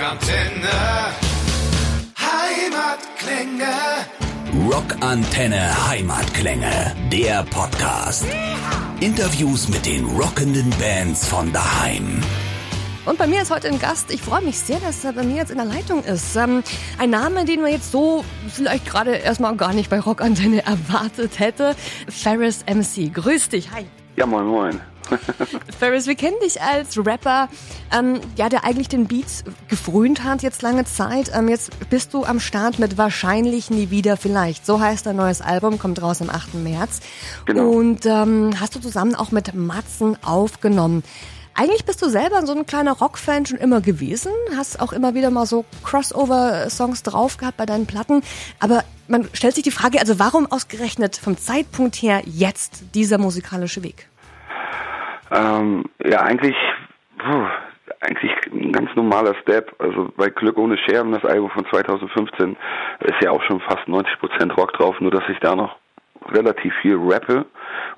Rockantenne. Heimatklänge. Rockantenne Heimatklänge. Der Podcast. Interviews mit den rockenden Bands von daheim. Und bei mir ist heute ein Gast. Ich freue mich sehr, dass er bei mir jetzt in der Leitung ist. Ähm, ein Name, den man jetzt so vielleicht gerade erstmal gar nicht bei Rockantenne erwartet hätte. Ferris MC. Grüß dich. Hi. Ja, moin, moin. Ferris, wir kennen dich als Rapper, ähm, ja, der eigentlich den Beats gefrönt hat jetzt lange Zeit. Ähm, jetzt bist du am Start mit Wahrscheinlich nie wieder vielleicht. So heißt dein neues Album, kommt raus am 8. März. Genau. Und ähm, hast du zusammen auch mit Matzen aufgenommen. Eigentlich bist du selber so ein kleiner Rockfan schon immer gewesen, hast auch immer wieder mal so Crossover-Songs drauf gehabt bei deinen Platten. Aber man stellt sich die Frage, also warum ausgerechnet vom Zeitpunkt her jetzt dieser musikalische Weg? Ähm, ja, eigentlich, puh, eigentlich ein ganz normaler Step. Also bei Glück ohne Scherben, das Album von 2015, ist ja auch schon fast 90% Rock drauf, nur dass ich da noch relativ viel rappe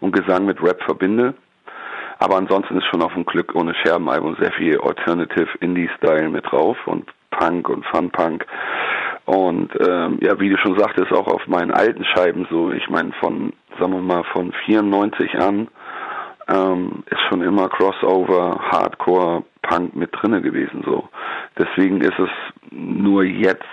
und Gesang mit Rap verbinde. Aber ansonsten ist schon auf dem Glück ohne Scherben Album sehr viel Alternative Indie-Style mit drauf und Punk und Fun-Punk. Und ähm, ja, wie du schon sagtest, auch auf meinen alten Scheiben so, ich meine von, sagen wir mal, von 94 an ähm, ist schon immer Crossover, Hardcore, Punk mit drinne gewesen so. Deswegen ist es nur jetzt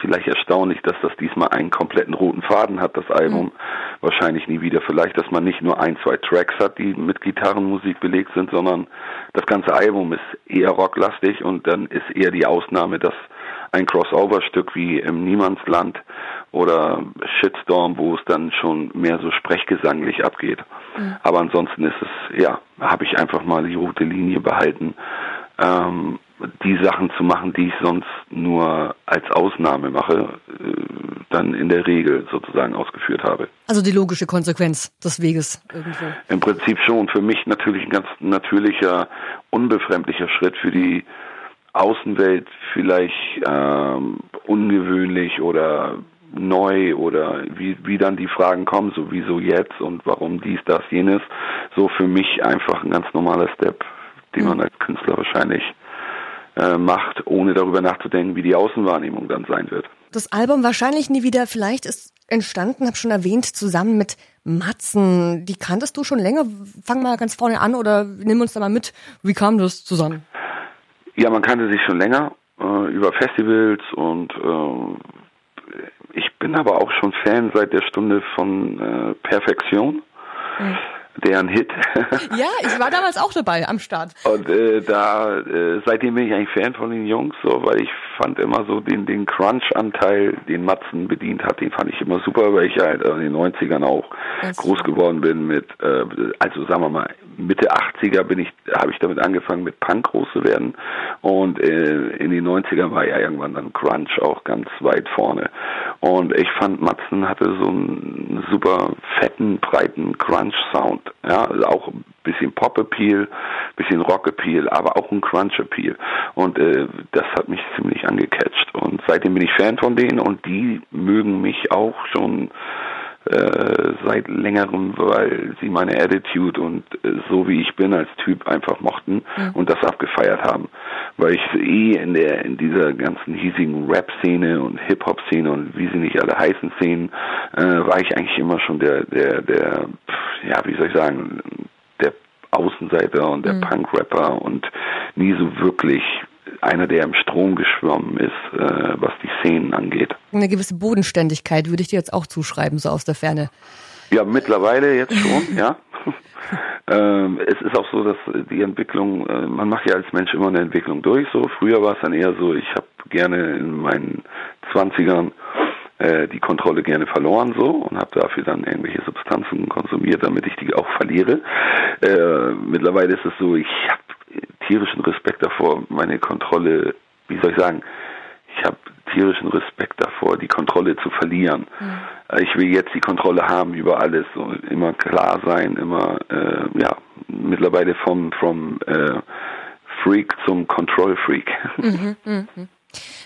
vielleicht erstaunlich, dass das diesmal einen kompletten roten Faden hat, das Album. Mhm. Wahrscheinlich nie wieder. Vielleicht, dass man nicht nur ein, zwei Tracks hat, die mit Gitarrenmusik belegt sind, sondern das ganze Album ist eher rocklastig und dann ist eher die Ausnahme, dass ein Crossover-Stück wie im Niemandsland oder Shitstorm, wo es dann schon mehr so sprechgesanglich abgeht. Mhm. Aber ansonsten ist es, ja, habe ich einfach mal die rote Linie behalten, ähm, die Sachen zu machen, die ich sonst nur als Ausnahme mache, äh, dann in der Regel sozusagen ausgeführt habe. Also die logische Konsequenz des Weges irgendwo. Im Prinzip schon. Für mich natürlich ein ganz natürlicher, unbefremdlicher Schritt für die Außenwelt vielleicht ähm, ungewöhnlich oder neu oder wie, wie dann die Fragen kommen, so wieso jetzt und warum dies, das, jenes. So für mich einfach ein ganz normaler Step, den mhm. man als Künstler wahrscheinlich äh, macht, ohne darüber nachzudenken, wie die Außenwahrnehmung dann sein wird. Das Album wahrscheinlich nie wieder vielleicht ist entstanden, habe schon erwähnt, zusammen mit Matzen. Die kanntest du schon länger. Fang mal ganz vorne an oder nimm uns da mal mit. Wie kam das zusammen? Ja, man kannte sich schon länger äh, über Festivals und äh, ich bin aber auch schon Fan seit der Stunde von äh, Perfektion. Mhm deren Hit. Ja, ich war damals auch dabei am Start. Und äh, da äh, seitdem bin ich eigentlich Fan von den Jungs, so, weil ich fand immer so den den Crunch-Anteil, den Matzen bedient hat, den fand ich immer super, weil ich halt in den 90ern auch das groß geworden bin mit, äh, also sagen wir mal Mitte 80er bin ich, habe ich damit angefangen mit Punk groß zu werden und äh, in den 90ern war ja irgendwann dann Crunch auch ganz weit vorne und ich fand Matzen hatte so einen super fetten breiten Crunch-Sound ja, also auch ein bisschen Pop-Appeal, bisschen Rock-Appeal, aber auch ein Crunch-Appeal. Und äh, das hat mich ziemlich angecatcht. Und seitdem bin ich Fan von denen und die mögen mich auch schon äh, seit längerem, weil sie meine Attitude und äh, so wie ich bin als Typ einfach mochten mhm. und das abgefeiert haben. Weil ich eh in der in dieser ganzen hiesigen Rap-Szene und Hip-Hop-Szene und wie sie nicht alle heißen Szenen, äh, war ich eigentlich immer schon der, der, der, ja, wie soll ich sagen, der Außenseiter und der mhm. Punk-Rapper und nie so wirklich einer, der im Strom geschwommen ist, äh, was die Szenen angeht. Eine gewisse Bodenständigkeit würde ich dir jetzt auch zuschreiben, so aus der Ferne. Ja, mittlerweile jetzt schon, ja. ähm, es ist auch so, dass die Entwicklung, äh, man macht ja als Mensch immer eine Entwicklung durch. So früher war es dann eher so, ich habe gerne in meinen Zwanzigern äh, die Kontrolle gerne verloren so und habe dafür dann irgendwelche Substanzen konsumiert, damit ich die auch verliere. Äh, mittlerweile ist es so, ich habe tierischen Respekt davor, meine Kontrolle, wie soll ich sagen, ich habe tierischen Respekt davor, die Kontrolle zu verlieren. Mhm. Ich will jetzt die Kontrolle haben über alles, immer klar sein, immer äh, ja mittlerweile vom vom äh, Freak zum Control Freak. Mhm, mh.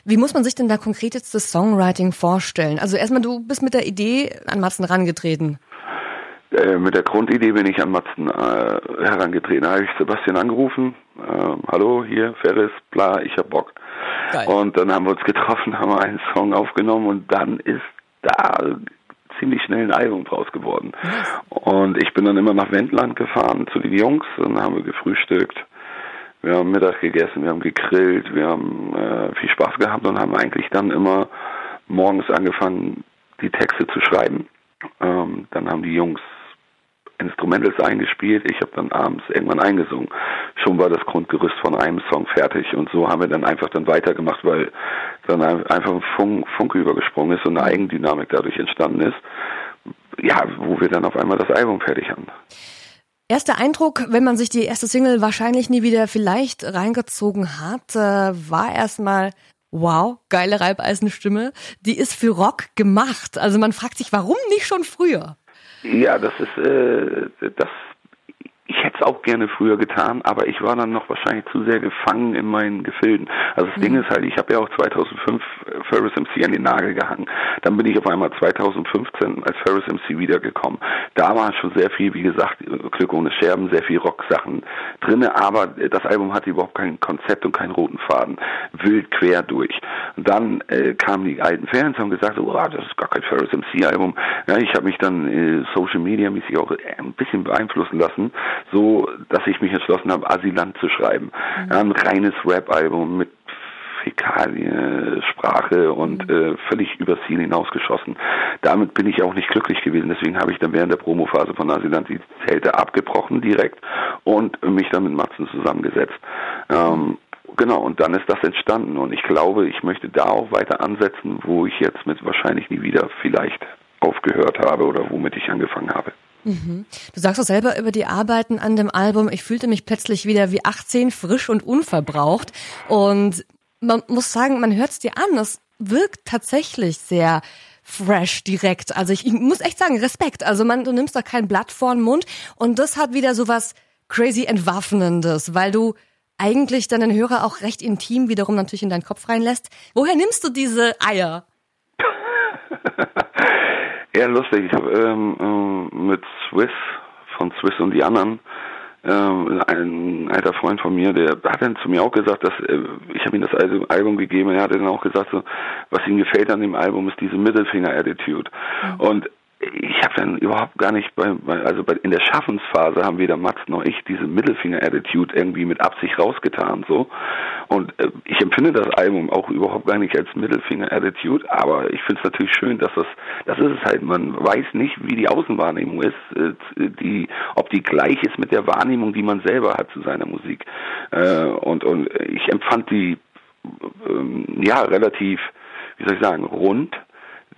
Wie muss man sich denn da konkret jetzt das Songwriting vorstellen? Also erstmal, du bist mit der Idee an Matzen rangetreten. Äh, mit der Grundidee bin ich an Matzen äh, herangetreten. Da habe ich Sebastian angerufen. Äh, Hallo, hier, Ferris, bla, ich hab Bock. Geil. Und dann haben wir uns getroffen, haben einen Song aufgenommen und dann ist da ziemlich schnell ein Album draus geworden. Nice. Und ich bin dann immer nach Wendland gefahren zu den Jungs und dann haben wir gefrühstückt. Wir haben Mittag gegessen, wir haben gegrillt, wir haben äh, viel Spaß gehabt und haben eigentlich dann immer morgens angefangen, die Texte zu schreiben. Ähm, dann haben die Jungs Instrumentals eingespielt, ich habe dann abends irgendwann eingesungen. Schon war das Grundgerüst von einem Song fertig und so haben wir dann einfach dann weitergemacht, weil dann einfach ein Funk, Funke übergesprungen ist und eine Eigendynamik dadurch entstanden ist, ja, wo wir dann auf einmal das Album fertig haben. Erster Eindruck, wenn man sich die erste Single wahrscheinlich nie wieder vielleicht reingezogen hat, äh, war erstmal Wow, geile Reibeisenstimme. Die ist für Rock gemacht. Also man fragt sich, warum nicht schon früher? Ja, das ist äh, das ich hätte es auch gerne früher getan, aber ich war dann noch wahrscheinlich zu sehr gefangen in meinen Gefilden. Also das mhm. Ding ist halt, ich habe ja auch 2005 Ferris MC an den Nagel gehangen. Dann bin ich auf einmal 2015 als Ferris MC wiedergekommen. Da war schon sehr viel, wie gesagt, Glück ohne Scherben, sehr viel Rock-Sachen drinne, aber das Album hatte überhaupt kein Konzept und keinen roten Faden. Wild quer durch. Und dann äh, kamen die alten Fans und haben gesagt, oh, das ist gar kein Ferris MC-Album. Ja, ich habe mich dann äh, Social Media mäßig auch ein bisschen beeinflussen lassen so, dass ich mich entschlossen habe, Asylant zu schreiben. Mhm. Ein reines Rap-Album mit Fäkalien, Sprache und mhm. äh, völlig übers Ziel hinausgeschossen. Damit bin ich auch nicht glücklich gewesen. Deswegen habe ich dann während der Promophase von Asylant die Zelte abgebrochen direkt und mich dann mit Matzen zusammengesetzt. Ähm, genau, und dann ist das entstanden. Und ich glaube, ich möchte da auch weiter ansetzen, wo ich jetzt mit wahrscheinlich nie wieder vielleicht aufgehört habe oder womit ich angefangen habe. Mhm. Du sagst auch selber über die Arbeiten an dem Album, ich fühlte mich plötzlich wieder wie 18, frisch und unverbraucht. Und man muss sagen, man hört es dir an, es wirkt tatsächlich sehr fresh direkt. Also ich, ich muss echt sagen, Respekt. Also man, du nimmst da kein Blatt vor den Mund und das hat wieder so was crazy entwaffnendes, weil du eigentlich deinen Hörer auch recht intim wiederum natürlich in deinen Kopf reinlässt. Woher nimmst du diese Eier? Ja, lustig. Ich habe ähm, ähm, mit Swiss, von Swiss und die anderen, ähm, ein alter Freund von mir, der hat dann zu mir auch gesagt, dass äh, ich habe ihm das Album gegeben, er hat dann auch gesagt, so, was ihm gefällt an dem Album ist diese Mittelfinger-Attitude. Mhm. Und ich habe dann überhaupt gar nicht bei, also bei, in der Schaffensphase haben weder Max noch ich diese Mittelfinger-Attitude irgendwie mit Absicht rausgetan so. Und äh, ich empfinde das Album auch überhaupt gar nicht als Mittelfinger-Attitude, aber ich finde es natürlich schön, dass das das ist es halt, man weiß nicht, wie die Außenwahrnehmung ist, äh, die ob die gleich ist mit der Wahrnehmung, die man selber hat zu seiner Musik. Äh, und und ich empfand die äh, ja relativ, wie soll ich sagen, rund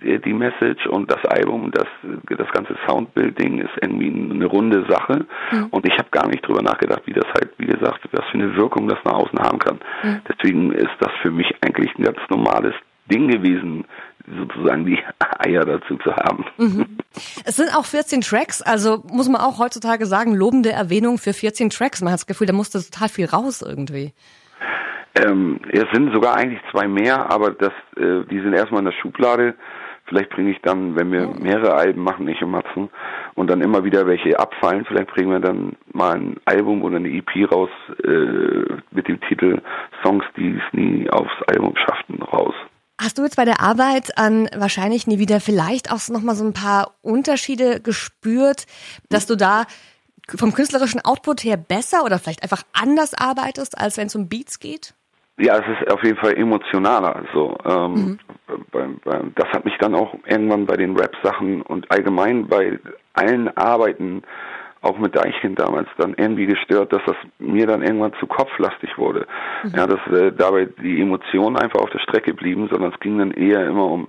die Message und das Album, das, das ganze Soundbuilding ist irgendwie eine runde Sache. Mhm. Und ich habe gar nicht drüber nachgedacht, wie das halt, wie gesagt, was für eine Wirkung das nach außen haben kann. Mhm. Deswegen ist das für mich eigentlich ein ganz normales Ding gewesen, sozusagen die Eier dazu zu haben. Mhm. Es sind auch 14 Tracks, also muss man auch heutzutage sagen, lobende Erwähnung für 14 Tracks. Man hat das Gefühl, da musste total viel raus irgendwie. Ähm, es sind sogar eigentlich zwei mehr, aber das, äh, die sind erstmal in der Schublade. Vielleicht bringe ich dann, wenn wir mehrere Alben machen, ich und Matzen, und dann immer wieder welche abfallen, vielleicht bringen wir dann mal ein Album oder eine EP raus äh, mit dem Titel Songs, die es nie aufs Album schafften, raus. Hast du jetzt bei der Arbeit an wahrscheinlich nie wieder vielleicht auch nochmal so ein paar Unterschiede gespürt, dass du da vom künstlerischen Output her besser oder vielleicht einfach anders arbeitest, als wenn es um Beats geht? Ja, es ist auf jeden Fall emotionaler. Also ähm, mhm. das hat mich dann auch irgendwann bei den Rap-Sachen und allgemein bei allen Arbeiten, auch mit Deichkind damals, dann irgendwie gestört, dass das mir dann irgendwann zu kopflastig wurde. Mhm. Ja, dass äh, dabei die Emotionen einfach auf der Strecke blieben, sondern es ging dann eher immer um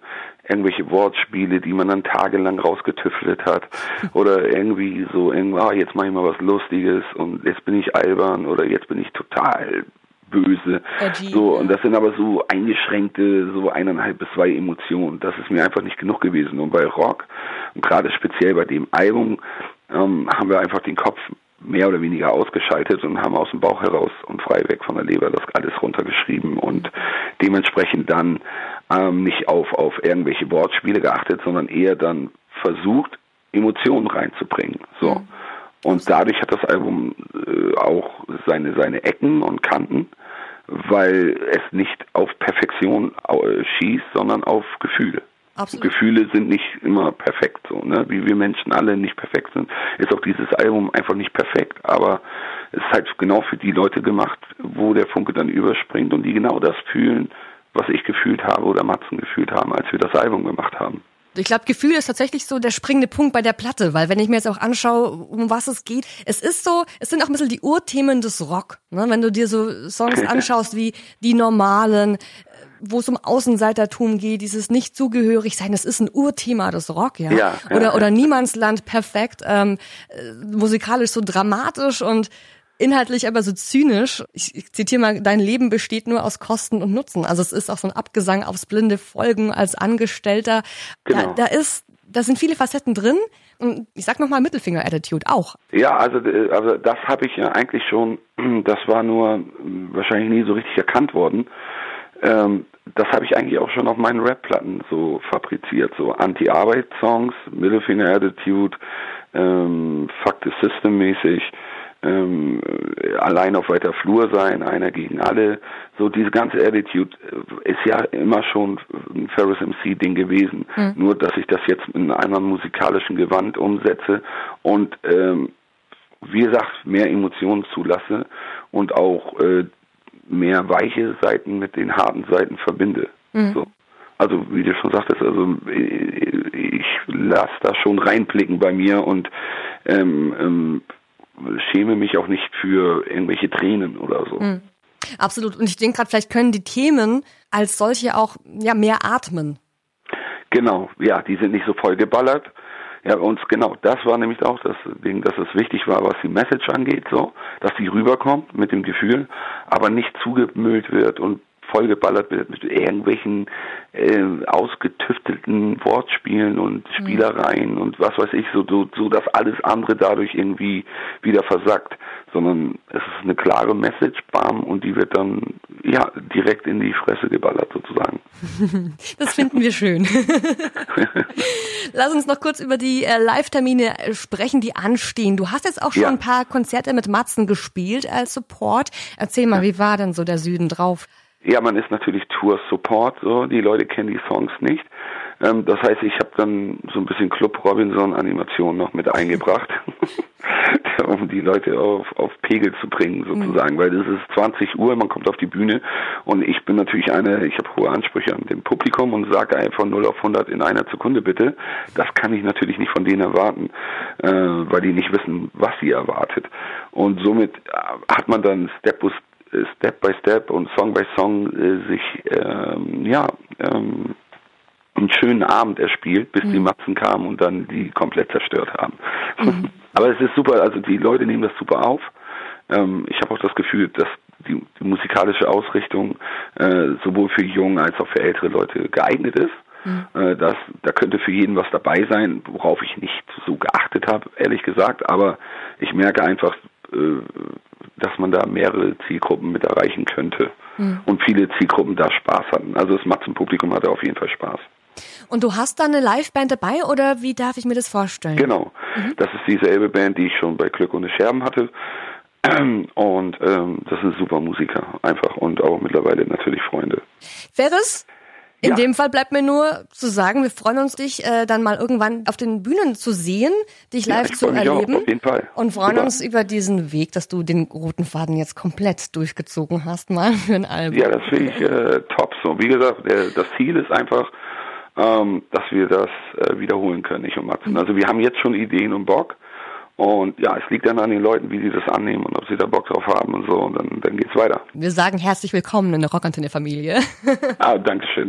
irgendwelche Wortspiele, die man dann tagelang rausgetüffelt hat oder irgendwie so, ah, jetzt mache ich mal was Lustiges und jetzt bin ich albern oder jetzt bin ich total böse. Edgy, so, und das sind aber so eingeschränkte, so eineinhalb bis zwei Emotionen. Das ist mir einfach nicht genug gewesen. Und bei Rock, und gerade speziell bei dem Album, ähm, haben wir einfach den Kopf mehr oder weniger ausgeschaltet und haben aus dem Bauch heraus und frei weg von der Leber das alles runtergeschrieben und dementsprechend dann ähm, nicht auf, auf irgendwelche Wortspiele geachtet, sondern eher dann versucht, Emotionen reinzubringen. So. Mhm. Und dadurch hat das Album äh, auch seine, seine Ecken und Kanten, weil es nicht auf Perfektion schießt, sondern auf Gefühle. Absolut. Gefühle sind nicht immer perfekt, so, ne? Wie wir Menschen alle nicht perfekt sind, ist auch dieses Album einfach nicht perfekt, aber es ist halt genau für die Leute gemacht, wo der Funke dann überspringt und die genau das fühlen, was ich gefühlt habe oder Matzen gefühlt haben, als wir das Album gemacht haben. Ich glaube, Gefühl ist tatsächlich so der springende Punkt bei der Platte, weil wenn ich mir jetzt auch anschaue, um was es geht, es ist so, es sind auch ein bisschen die Urthemen des Rock. Ne? Wenn du dir so Songs anschaust wie die normalen, wo es um Außenseitertum geht, dieses nicht zugehörig sein, das ist ein Urthema des Rock, ja. ja oder ja. oder Niemandsland perfekt, ähm, äh, musikalisch so dramatisch und inhaltlich aber so zynisch. Ich, zitiere mal, dein Leben besteht nur aus Kosten und Nutzen. Also es ist auch so ein Abgesang aufs blinde Folgen als Angestellter. Genau. Da, da ist, da sind viele Facetten drin. Und ich sag nochmal Mittelfinger-Attitude auch. Ja, also, also das habe ich ja eigentlich schon, das war nur hm, wahrscheinlich nie so richtig erkannt worden. Ähm, das habe ich eigentlich auch schon auf meinen Rap-Platten so fabriziert, so Anti-Arbeit-Songs, Mittelfinger-Attitude, ähm, Fuck the System-mäßig ähm, allein auf weiter Flur sein, einer gegen alle. So diese ganze Attitude äh, ist ja immer schon ein Ferris MC Ding gewesen. Mhm. Nur dass ich das jetzt in einer musikalischen Gewand umsetze und ähm, wie gesagt mehr Emotionen zulasse und auch äh, mehr weiche Seiten mit den harten Seiten verbinde. Mhm. So. Also wie du schon sagtest, also äh, ich lasse da schon reinblicken bei mir und ähm, ähm, schäme mich auch nicht für irgendwelche Tränen oder so. Mhm. Absolut. Und ich denke gerade, vielleicht können die Themen als solche auch ja mehr atmen. Genau, ja, die sind nicht so voll geballert. Ja, uns genau, das war nämlich auch das Ding, dass es wichtig war, was die Message angeht, so, dass die rüberkommt mit dem Gefühl, aber nicht zugemüllt wird und vollgeballert wird mit irgendwelchen äh, ausgetüftelten Wortspielen und mhm. Spielereien mhm. und was weiß ich, so, so, so dass alles andere dadurch irgendwie wieder versackt, sondern es ist eine klare Message, bam, und die wird dann ja direkt in die Fresse geballert sozusagen. Das finden wir schön. Lass uns noch kurz über die äh, Live-Termine äh, sprechen, die anstehen. Du hast jetzt auch schon ja. ein paar Konzerte mit Matzen gespielt als Support. Erzähl mal, wie war denn so der Süden drauf? Ja, man ist natürlich Tour Support, so die Leute kennen die Songs nicht. Ähm, das heißt, ich habe dann so ein bisschen Club Robinson Animation noch mit eingebracht, um die Leute auf, auf Pegel zu bringen sozusagen, mhm. weil es ist 20 Uhr, man kommt auf die Bühne und ich bin natürlich eine, ich habe hohe Ansprüche an dem Publikum und sage einfach 0 auf 100 in einer Sekunde bitte. Das kann ich natürlich nicht von denen erwarten, äh, weil die nicht wissen, was sie erwartet. Und somit äh, hat man dann Step Step by Step und Song by Song äh, sich ähm, ja ähm, einen schönen Abend erspielt, bis mhm. die Matzen kamen und dann die komplett zerstört haben. Mhm. Aber es ist super, also die Leute nehmen das super auf. Ähm, ich habe auch das Gefühl, dass die, die musikalische Ausrichtung äh, sowohl für junge als auch für ältere Leute geeignet ist. Mhm. Äh, das, da könnte für jeden was dabei sein, worauf ich nicht so geachtet habe, ehrlich gesagt. Aber ich merke einfach, äh, dass man da mehrere Zielgruppen mit erreichen könnte mhm. und viele Zielgruppen da Spaß hatten. Also das Matzen Publikum hatte auf jeden Fall Spaß. Und du hast da eine Liveband dabei oder wie darf ich mir das vorstellen? Genau, mhm. das ist dieselbe Band, die ich schon bei Glück ohne Scherben hatte. Und ähm, das sind super Musiker, einfach und auch mittlerweile natürlich Freunde. Ferris, in ja. dem Fall bleibt mir nur zu sagen, wir freuen uns, dich äh, dann mal irgendwann auf den Bühnen zu sehen, dich live ja, zu erleben. Auch, auf jeden Fall. Und freuen Super. uns über diesen Weg, dass du den roten Faden jetzt komplett durchgezogen hast, mal für ein Album. Ja, das finde ich äh, top. So, wie gesagt, der, das Ziel ist einfach, ähm, dass wir das äh, wiederholen können, ich und Matzen. Mhm. Also wir haben jetzt schon Ideen und Bock. Und ja, es liegt dann an den Leuten, wie sie das annehmen und ob sie da Bock drauf haben und so. Und dann, dann geht's weiter. Wir sagen herzlich willkommen in der Rockantenne-Familie. ah, danke schön.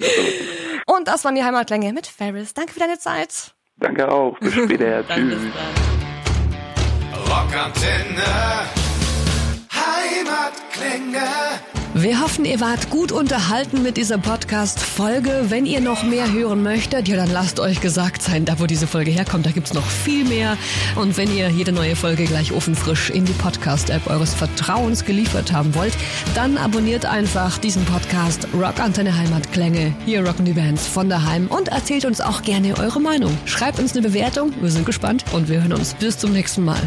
und das waren die Heimatklänge mit Ferris. Danke für deine Zeit. Danke auch. Bis später. Tschüss. Rockantenne. Heimatklänge. Wir hoffen, ihr wart gut unterhalten mit dieser Podcast-Folge. Wenn ihr noch mehr hören möchtet, ja, dann lasst euch gesagt sein, da wo diese Folge herkommt, da gibt's noch viel mehr. Und wenn ihr jede neue Folge gleich ofenfrisch in die Podcast-App eures Vertrauens geliefert haben wollt, dann abonniert einfach diesen Podcast Rock Antenne Heimatklänge. Hier rocken die Bands von daheim und erzählt uns auch gerne eure Meinung. Schreibt uns eine Bewertung, wir sind gespannt und wir hören uns bis zum nächsten Mal.